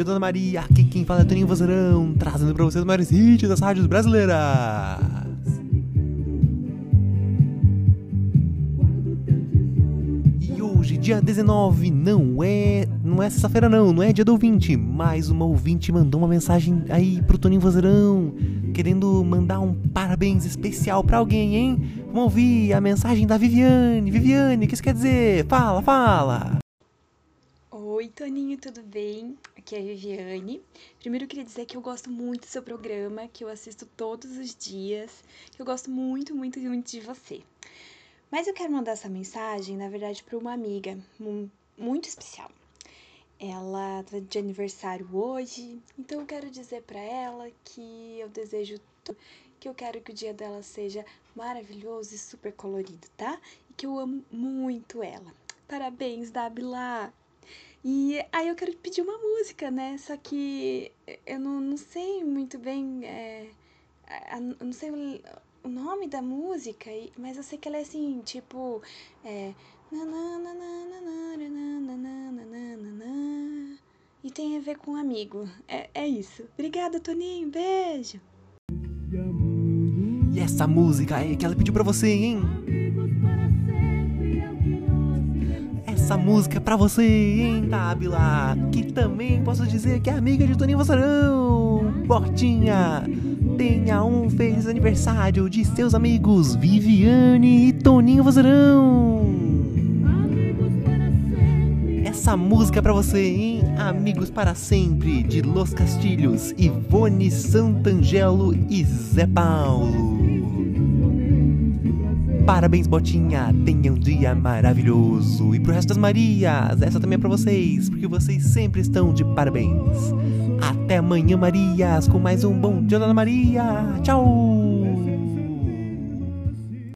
dia, Dona Maria. Aqui quem fala é Toninho Vozerão, trazendo pra vocês os maiores hits das rádios brasileiras. E hoje, dia 19, não é. Não é sexta-feira, não, não é dia do ouvinte. Mas uma ouvinte mandou uma mensagem aí pro Toninho Vozerão, querendo mandar um parabéns especial pra alguém, hein? Vamos ouvir a mensagem da Viviane. Viviane, o que isso quer dizer? Fala, fala! Oi, Toninho, tudo bem? Aqui é a Viviane. Primeiro eu queria dizer que eu gosto muito do seu programa, que eu assisto todos os dias, que eu gosto muito, muito, muito de você. Mas eu quero mandar essa mensagem, na verdade, para uma amiga muito especial. Ela tá de aniversário hoje, então eu quero dizer para ela que eu desejo que eu quero que o dia dela seja maravilhoso e super colorido, tá? E que eu amo muito ela. Parabéns, Dabila! E aí eu quero pedir uma música, né? Só que eu não, não sei muito bem. É, eu não sei o, o nome da música, mas eu sei que ela é assim, tipo. É, e tem a ver com um amigo. É, é isso. Obrigada, Toninho. Beijo. E essa música é que ela pediu pra você, hein? Essa música pra você, hein, Tabila? Que também posso dizer que é amiga de Toninho Vossarão. Bortinha, tenha um feliz aniversário de seus amigos Viviane e Toninho Vossarão. Essa música é pra você, hein? Amigos para sempre, de Los Castilhos, Ivone Santangelo e Zé Paulo. Parabéns, Botinha! Tenha um dia maravilhoso! E pro resto das Marias, essa também é pra vocês, porque vocês sempre estão de parabéns! Até amanhã, Marias, com mais um Bom Dia, Dona Maria! Tchau!